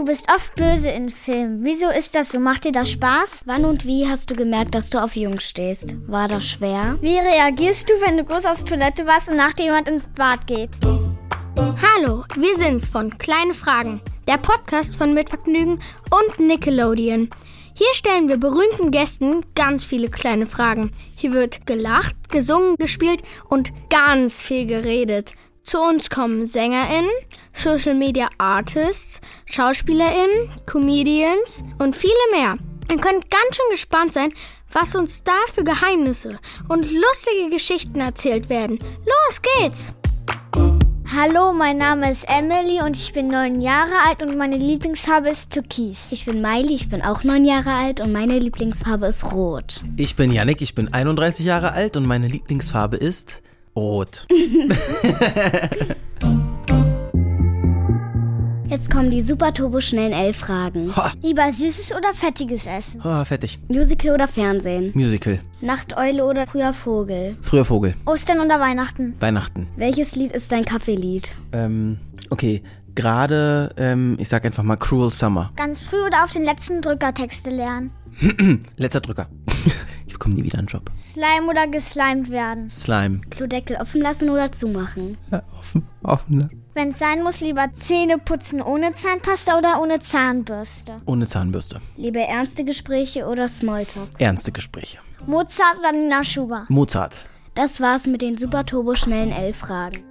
Du bist oft böse in Filmen. Wieso ist das so? Macht dir das Spaß? Wann und wie hast du gemerkt, dass du auf Jungs stehst? War das schwer? Wie reagierst du, wenn du groß aufs Toilette warst und nach jemand ins Bad geht? Hallo, wir sind's von Kleine Fragen, der Podcast von Mitvergnügen und Nickelodeon. Hier stellen wir berühmten Gästen ganz viele kleine Fragen. Hier wird gelacht, gesungen, gespielt und ganz viel geredet. Zu uns kommen SängerInnen, Social Media Artists, SchauspielerInnen, Comedians und viele mehr. Ihr könnt ganz schön gespannt sein, was uns da für Geheimnisse und lustige Geschichten erzählt werden. Los geht's! Hallo, mein Name ist Emily und ich bin neun Jahre alt und meine Lieblingsfarbe ist Türkis. Ich bin Miley, ich bin auch neun Jahre alt und meine Lieblingsfarbe ist rot. Ich bin Yannick, ich bin 31 Jahre alt und meine Lieblingsfarbe ist rot. Jetzt kommen die super turbo schnellen L-Fragen. Ha, Lieber süßes oder fettiges Essen? oh, fertig. Musical oder Fernsehen? Musical. Nachteule oder früher Vogel? Früher Vogel. Ostern oder Weihnachten? Weihnachten. Welches Lied ist dein Kaffeelied? Ähm, okay. Gerade, ähm, ich sag einfach mal Cruel Summer. Ganz früh oder auf den letzten Drücker Texte lernen? Letzter Drücker. ich bekomme nie wieder einen Job. Slime oder geslimed werden? Slime. Klodeckel offen lassen oder zumachen? Ja, offen, offen. Wenn es sein muss, lieber Zähne putzen ohne Zahnpasta oder ohne Zahnbürste? Ohne Zahnbürste. Lieber ernste Gespräche oder Smalltalk? Ernste Gespräche. Mozart oder Nina Schuber? Mozart. Das war's mit den super turbo schnellen L-Fragen.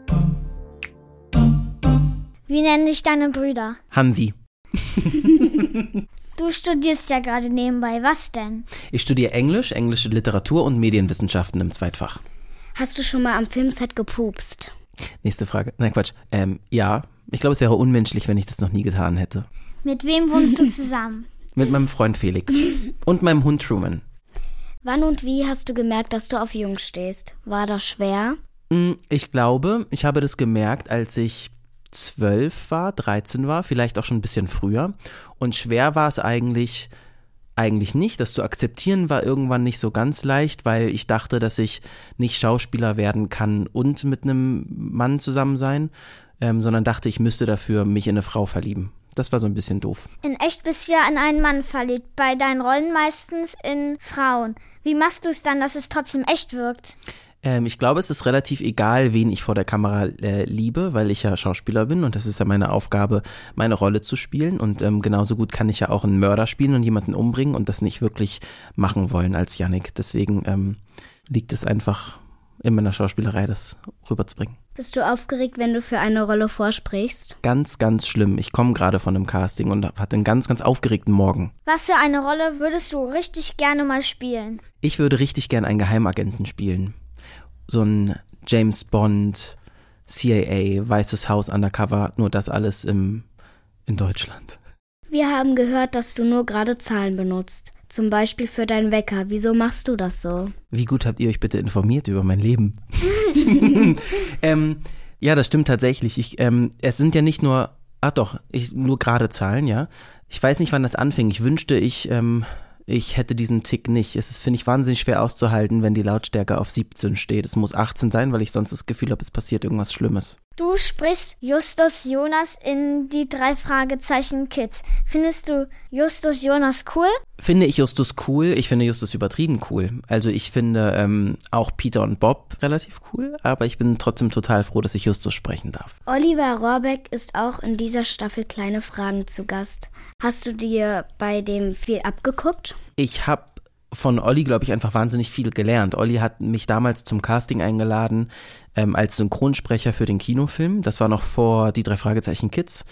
Wie nennen dich deine Brüder? Hansi. Du studierst ja gerade nebenbei. Was denn? Ich studiere Englisch, englische Literatur und Medienwissenschaften im Zweitfach. Hast du schon mal am Filmset gepupst? Nächste Frage. Nein, Quatsch. Ähm, ja. Ich glaube, es wäre unmenschlich, wenn ich das noch nie getan hätte. Mit wem wohnst du zusammen? Mit meinem Freund Felix. Und meinem Hund Truman. Wann und wie hast du gemerkt, dass du auf Jungs stehst? War das schwer? Mm, Ich glaube, ich habe das gemerkt, als ich zwölf war, 13 war, vielleicht auch schon ein bisschen früher. Und schwer war es eigentlich, eigentlich nicht. Das zu akzeptieren war irgendwann nicht so ganz leicht, weil ich dachte, dass ich nicht Schauspieler werden kann und mit einem Mann zusammen sein, ähm, sondern dachte, ich müsste dafür mich in eine Frau verlieben. Das war so ein bisschen doof. In echt bist du ja in einen Mann verliebt, bei deinen Rollen meistens in Frauen. Wie machst du es dann, dass es trotzdem echt wirkt? Ähm, ich glaube, es ist relativ egal, wen ich vor der Kamera äh, liebe, weil ich ja Schauspieler bin und das ist ja meine Aufgabe, meine Rolle zu spielen. Und ähm, genauso gut kann ich ja auch einen Mörder spielen und jemanden umbringen und das nicht wirklich machen wollen als Yannick. Deswegen ähm, liegt es einfach in meiner Schauspielerei, das rüberzubringen. Bist du aufgeregt, wenn du für eine Rolle vorsprichst? Ganz, ganz schlimm. Ich komme gerade von einem Casting und hatte einen ganz, ganz aufgeregten Morgen. Was für eine Rolle würdest du richtig gerne mal spielen? Ich würde richtig gern einen Geheimagenten spielen. So ein James Bond, CIA, Weißes Haus Undercover, nur das alles im, in Deutschland. Wir haben gehört, dass du nur gerade Zahlen benutzt. Zum Beispiel für deinen Wecker. Wieso machst du das so? Wie gut habt ihr euch bitte informiert über mein Leben? ähm, ja, das stimmt tatsächlich. Ich, ähm, es sind ja nicht nur, ach doch, ich, nur gerade Zahlen, ja. Ich weiß nicht, wann das anfing. Ich wünschte, ich, ähm, ich hätte diesen Tick nicht. Es ist, finde ich, wahnsinnig schwer auszuhalten, wenn die Lautstärke auf 17 steht. Es muss 18 sein, weil ich sonst das Gefühl habe, es passiert irgendwas Schlimmes. Du sprichst Justus Jonas in die drei Fragezeichen Kids. Findest du Justus Jonas cool? Finde ich Justus cool. Ich finde Justus übertrieben cool. Also ich finde ähm, auch Peter und Bob relativ cool, aber ich bin trotzdem total froh, dass ich Justus sprechen darf. Oliver Rohrbeck ist auch in dieser Staffel Kleine Fragen zu Gast. Hast du dir bei dem viel abgeguckt? Ich habe von Olli, glaube ich, einfach wahnsinnig viel gelernt. Olli hat mich damals zum Casting eingeladen ähm, als Synchronsprecher für den Kinofilm. Das war noch vor die drei Fragezeichen Kids.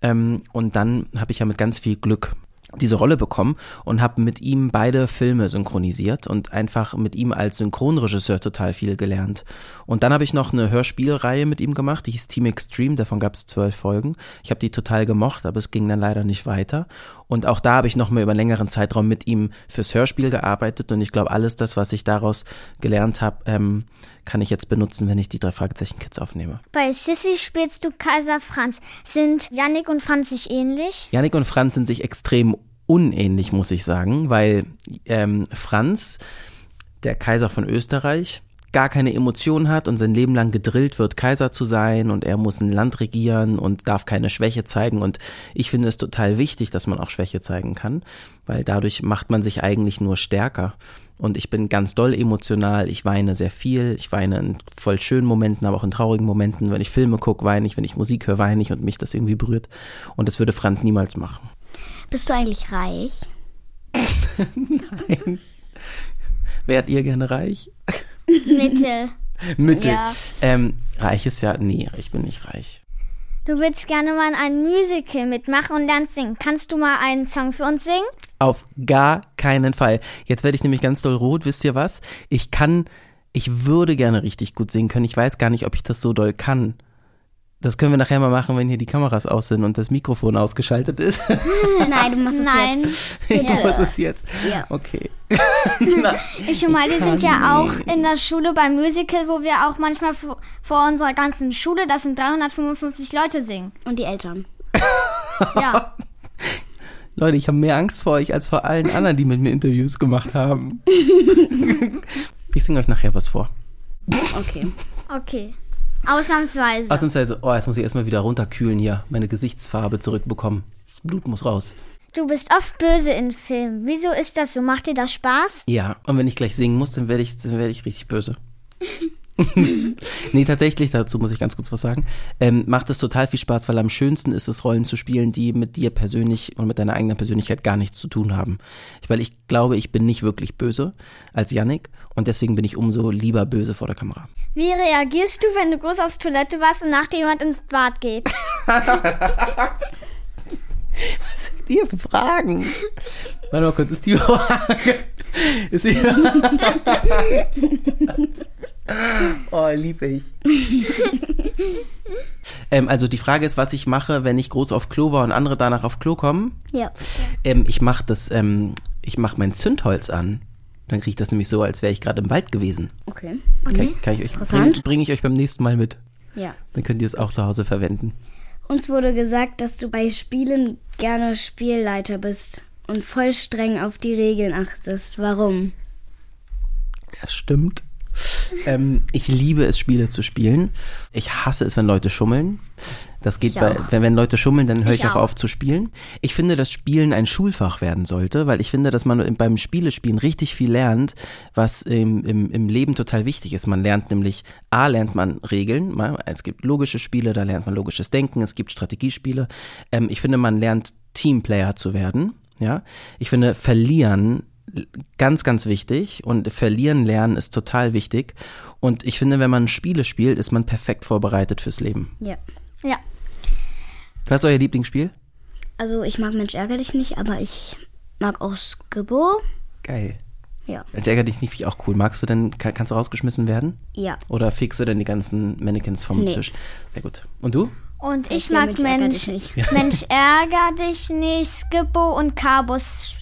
Ähm, und dann habe ich ja mit ganz viel Glück diese Rolle bekommen und habe mit ihm beide Filme synchronisiert und einfach mit ihm als Synchronregisseur total viel gelernt. Und dann habe ich noch eine Hörspielreihe mit ihm gemacht, die hieß Team Extreme, davon gab es zwölf Folgen. Ich habe die total gemocht, aber es ging dann leider nicht weiter. Und auch da habe ich noch mal über einen längeren Zeitraum mit ihm fürs Hörspiel gearbeitet und ich glaube, alles das, was ich daraus gelernt habe, ähm, kann ich jetzt benutzen, wenn ich die drei Fragezeichen Kids aufnehme. Bei Sissy spielst du Kaiser Franz. Sind Yannick und Franz sich ähnlich? Yannick und Franz sind sich extrem unähnlich, muss ich sagen, weil ähm, Franz, der Kaiser von Österreich, gar keine Emotionen hat und sein Leben lang gedrillt wird, Kaiser zu sein und er muss ein Land regieren und darf keine Schwäche zeigen. Und ich finde es total wichtig, dass man auch Schwäche zeigen kann, weil dadurch macht man sich eigentlich nur stärker. Und ich bin ganz doll emotional, ich weine sehr viel, ich weine in voll schönen Momenten, aber auch in traurigen Momenten. Wenn ich Filme gucke, weine ich, wenn ich Musik höre, weine ich und mich das irgendwie berührt. Und das würde Franz niemals machen. Bist du eigentlich reich? Nein. Wärt ihr gerne reich? Mittel. Mittel. Ja. Ähm, reich ist ja, nee, ich bin nicht reich. Du willst gerne mal in einem Musical mitmachen und lernst singen. Kannst du mal einen Song für uns singen? Auf gar keinen Fall. Jetzt werde ich nämlich ganz doll rot, wisst ihr was? Ich kann, ich würde gerne richtig gut singen können. Ich weiß gar nicht, ob ich das so doll kann. Das können wir nachher mal machen, wenn hier die Kameras aus sind und das Mikrofon ausgeschaltet ist. Nein, du musst es Nein. jetzt. Du musst es jetzt. Ja. Okay. Ich und Miley sind ja auch in der Schule beim Musical, wo wir auch manchmal vor, vor unserer ganzen Schule, das sind 355 Leute, singen. Und die Eltern. Ja. Leute, ich habe mehr Angst vor euch als vor allen anderen, die mit mir Interviews gemacht haben. Ich singe euch nachher was vor. Okay. Okay. Ausnahmsweise. Ausnahmsweise, oh, jetzt muss ich erstmal wieder runterkühlen hier, meine Gesichtsfarbe zurückbekommen. Das Blut muss raus. Du bist oft böse in Filmen. Wieso ist das so? Macht dir das Spaß? Ja, und wenn ich gleich singen muss, dann werde ich, dann werde ich richtig böse. nee, tatsächlich, dazu muss ich ganz kurz was sagen. Ähm, macht es total viel Spaß, weil am schönsten ist es, Rollen zu spielen, die mit dir persönlich und mit deiner eigenen Persönlichkeit gar nichts zu tun haben. Weil ich glaube, ich bin nicht wirklich böse als Yannick und deswegen bin ich umso lieber böse vor der Kamera. Wie reagierst du, wenn du groß aufs Toilette warst und nach dir jemand ins Bad geht? Ihr für Fragen. Warte mal kurz, ist die Frage. Ist die Oh, lieb ich. ähm, also die Frage ist, was ich mache, wenn ich groß auf Klo war und andere danach auf Klo kommen. Ja. Ähm, ich mache das, ähm, ich mache mein Zündholz an. Dann kriege ich das nämlich so, als wäre ich gerade im Wald gewesen. Okay. Kann, kann ich euch Interessant. bringe bring ich euch beim nächsten Mal mit. Ja. Dann könnt ihr es auch zu Hause verwenden. Uns wurde gesagt, dass du bei Spielen gerne Spielleiter bist und voll streng auf die Regeln achtest. Warum? Das stimmt. Ähm, ich liebe es, Spiele zu spielen. Ich hasse es, wenn Leute schummeln. Das geht bei, wenn, wenn Leute schummeln, dann höre ich, Ich auch auch. auf zu spielen. Ich finde, dass Spielen ein Schulfach werden sollte, weil ich finde, dass man beim Spielespielen richtig viel lernt, was im, im, im Leben total wichtig ist. Man lernt nämlich, A, lernt man Regeln. Es gibt logische Spiele, da lernt man logisches Denken. Es gibt Strategiespiele. Ähm, ich finde, man lernt Teamplayer zu werden. Ja, ich finde, verlieren ganz, ganz wichtig und verlieren lernen ist total wichtig. Und ich finde, wenn man Spiele spielt, ist man perfekt vorbereitet fürs Leben. Ja. Ja. Was ist euer Lieblingsspiel? Also ich mag Mensch ärger dich nicht, aber ich mag auch Skibbo. Geil. Ja. Ich ärgere dich nicht, finde ich auch cool. Magst du denn, kann, kannst du rausgeschmissen werden? Ja. Oder fegst du denn die ganzen Mannequins vom Nee. Tisch? Sehr gut. Und du? Und ich Heißt ja mag Mensch, ärger Mensch, dich nicht. Mensch ärger dich nicht, Skippo und Carbos.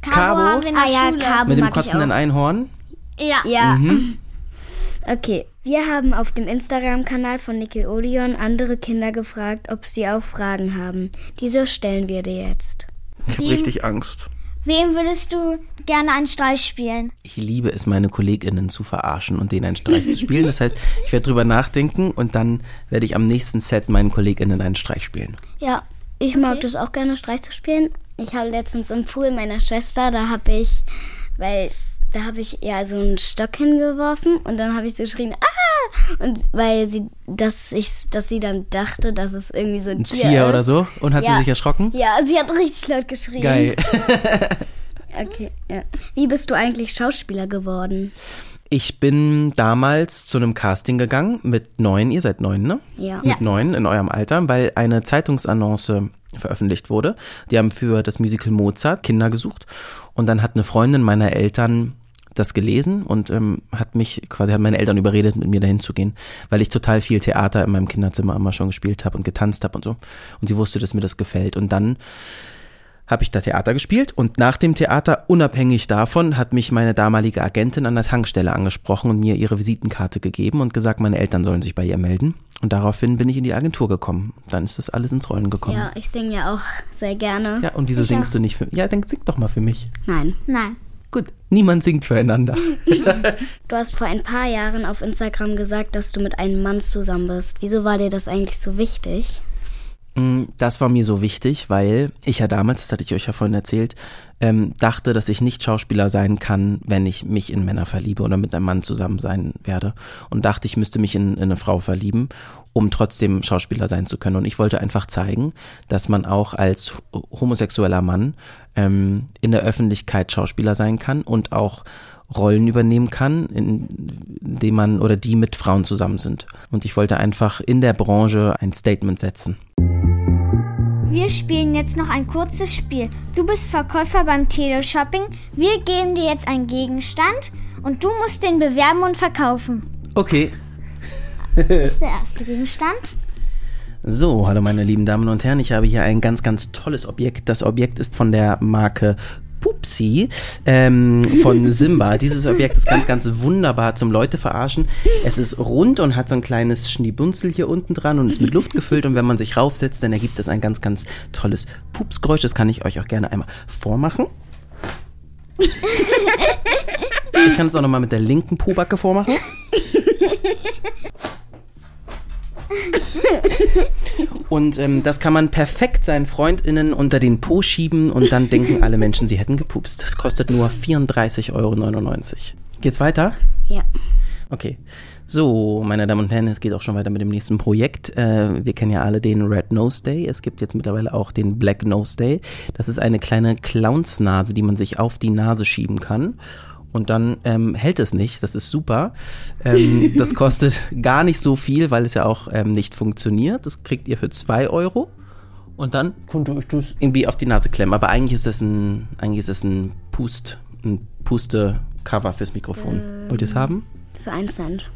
Cabo, haben wir in der Ah ja, Schule. Cabo Mit dem kotzenden. Einhorn? Ja. Ja. Mhm. Okay. Wir haben auf dem Instagram-Kanal von Nickelodeon andere Kinder gefragt, ob sie auch Fragen haben. Diese stellen wir dir jetzt. Ich habe richtig Angst. Wem würdest du gerne einen Streich spielen? Ich liebe es, meine KollegInnen zu verarschen und denen einen Streich zu spielen. Das heißt, ich werde drüber nachdenken und dann werde ich am nächsten Set meinen KollegInnen einen Streich spielen. Ja, ich mag das auch gerne, Streich zu spielen. Ich habe letztens im Pool meiner Schwester, da habe ich, weil da habe ich ja so einen Stock hingeworfen und dann habe ich so geschrien, ah! Und weil sie, dass ich, dass sie dann dachte, dass es irgendwie so ein, Ein Tier, Tier ist. oder so? Und hat sie Ja. sich erschrocken? Ja, sie hat richtig laut geschrien. Geil. Okay, ja. Wie bist du eigentlich Schauspieler geworden? Ich bin damals zu einem Casting gegangen mit neun, ihr seid neun, ne? Ja. Mit neun in eurem Alter, weil eine Zeitungsannonce veröffentlicht wurde. Die haben für das Musical Mozart Kinder gesucht. Und dann hat eine Freundin meiner Eltern das gelesen und ähm, hat mich quasi, hat meine Eltern überredet, mit mir dahin zu gehen, weil ich total viel Theater in meinem Kinderzimmer immer schon gespielt habe und getanzt habe und so. Und sie wusste, dass mir das gefällt. Und dann habe ich da Theater gespielt und nach dem Theater, unabhängig davon, hat mich meine damalige Agentin an der Tankstelle angesprochen und mir ihre Visitenkarte gegeben und gesagt, meine Eltern sollen sich bei ihr melden. Und daraufhin bin ich in die Agentur gekommen. Dann ist das alles ins Rollen gekommen. Ja, ich singe ja auch sehr gerne. Ja, und wieso Ich singst auch. du nicht für Ja, dann sing doch mal für mich. Nein. Nein. Gut, niemand singt füreinander. Du hast vor ein paar Jahren auf Instagram gesagt, dass du mit einem Mann zusammen bist. Wieso war dir das eigentlich so wichtig? Mm, Das war mir so wichtig, weil ich ja damals, das hatte ich euch ja vorhin erzählt, ähm, dachte, dass ich nicht Schauspieler sein kann, wenn ich mich in Männer verliebe oder mit einem Mann zusammen sein werde. Und dachte, ich müsste mich in, in eine Frau verlieben, um trotzdem Schauspieler sein zu können. Und ich wollte einfach zeigen, dass man auch als homosexueller Mann ähm, in der Öffentlichkeit Schauspieler sein kann und auch Rollen übernehmen kann, in denen man oder die mit Frauen zusammen sind. Und ich wollte einfach in der Branche ein Statement setzen. Wir spielen jetzt noch ein kurzes Spiel. Du bist Verkäufer beim Teleshopping. Wir geben dir jetzt einen Gegenstand und du musst den bewerben und verkaufen. Okay. Das ist der erste Gegenstand. So, hallo meine lieben Damen und Herren, ich habe hier ein ganz, ganz tolles Objekt. Das Objekt ist von der Marke Pupsi ähm, von Simba. Dieses Objekt ist ganz, ganz wunderbar zum Leute verarschen. Es ist rund und hat so ein kleines Schniebunzel hier unten dran und ist mit Luft gefüllt und wenn man sich raufsetzt, dann ergibt es ein ganz, ganz tolles Pupsgeräusch. Das kann ich euch auch gerne einmal vormachen. Ich kann es auch nochmal mit der linken Pobacke vormachen. Und ähm, das kann man perfekt seinen FreundInnen unter den Po schieben und dann denken alle Menschen, sie hätten gepupst. Das kostet nur 34,99 Euro. Geht's weiter? Ja. Okay. So, meine Damen und Herren, es geht auch schon weiter mit dem nächsten Projekt. Äh, wir kennen ja alle den Red Nose Day. Es gibt jetzt mittlerweile auch den Black Nose Day. Das ist eine kleine Clownsnase, die man sich auf die Nase schieben kann. Und dann ähm, hält es nicht. Das ist super. Ähm, das kostet gar nicht so viel, weil es ja auch ähm, nicht funktioniert. Das kriegt ihr für 2 Euro. Und dann könnt ihr euch das irgendwie auf die Nase klemmen. Aber eigentlich ist es ein, eigentlich ist es ein Pust, ein Puste-Cover fürs Mikrofon. Wollt ihr es haben? Für einen Cent.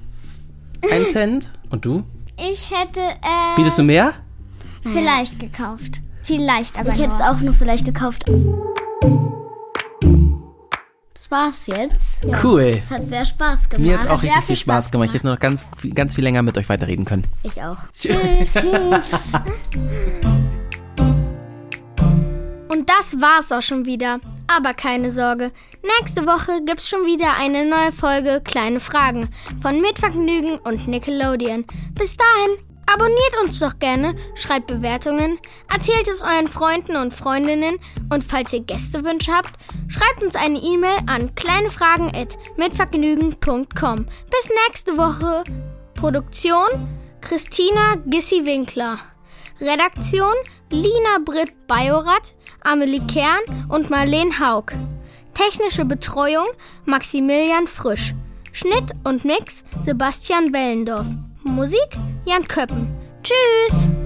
Ein Cent. Und du? Ich hätte äh, Bietest du mehr? vielleicht gekauft. Vielleicht, aber Ich hätte es auch nur vielleicht gekauft. Das war's jetzt. Ja. Cool. Es hat sehr Spaß gemacht. Mir hat es auch richtig viel Spaß Spaß gemacht. Ich hätte noch ganz, viel- ganz viel länger mit euch weiterreden können. Ich auch. Tschüss, tschüss. Und das war's auch schon wieder. Aber keine Sorge. Nächste Woche gibt's schon wieder eine neue Folge Kleine Fragen von Mitvergnügen und Nickelodeon. Bis dahin, abonniert uns doch gerne, schreibt Bewertungen, erzählt es euren Freunden und Freundinnen und falls ihr Gästewünsche habt, schreibt uns eine E-Mail an kleinefragen@mitvergnügen.com. Bis nächste Woche. Produktion Christina Gissi-Winkler. Redaktion Lina Britt Bajorat, Amelie Kern und Marlene Haug. Technische Betreuung Maximilian Frisch. Schnitt und Mix Sebastian Wellendorf. Musik Jan Köppen. Tschüss!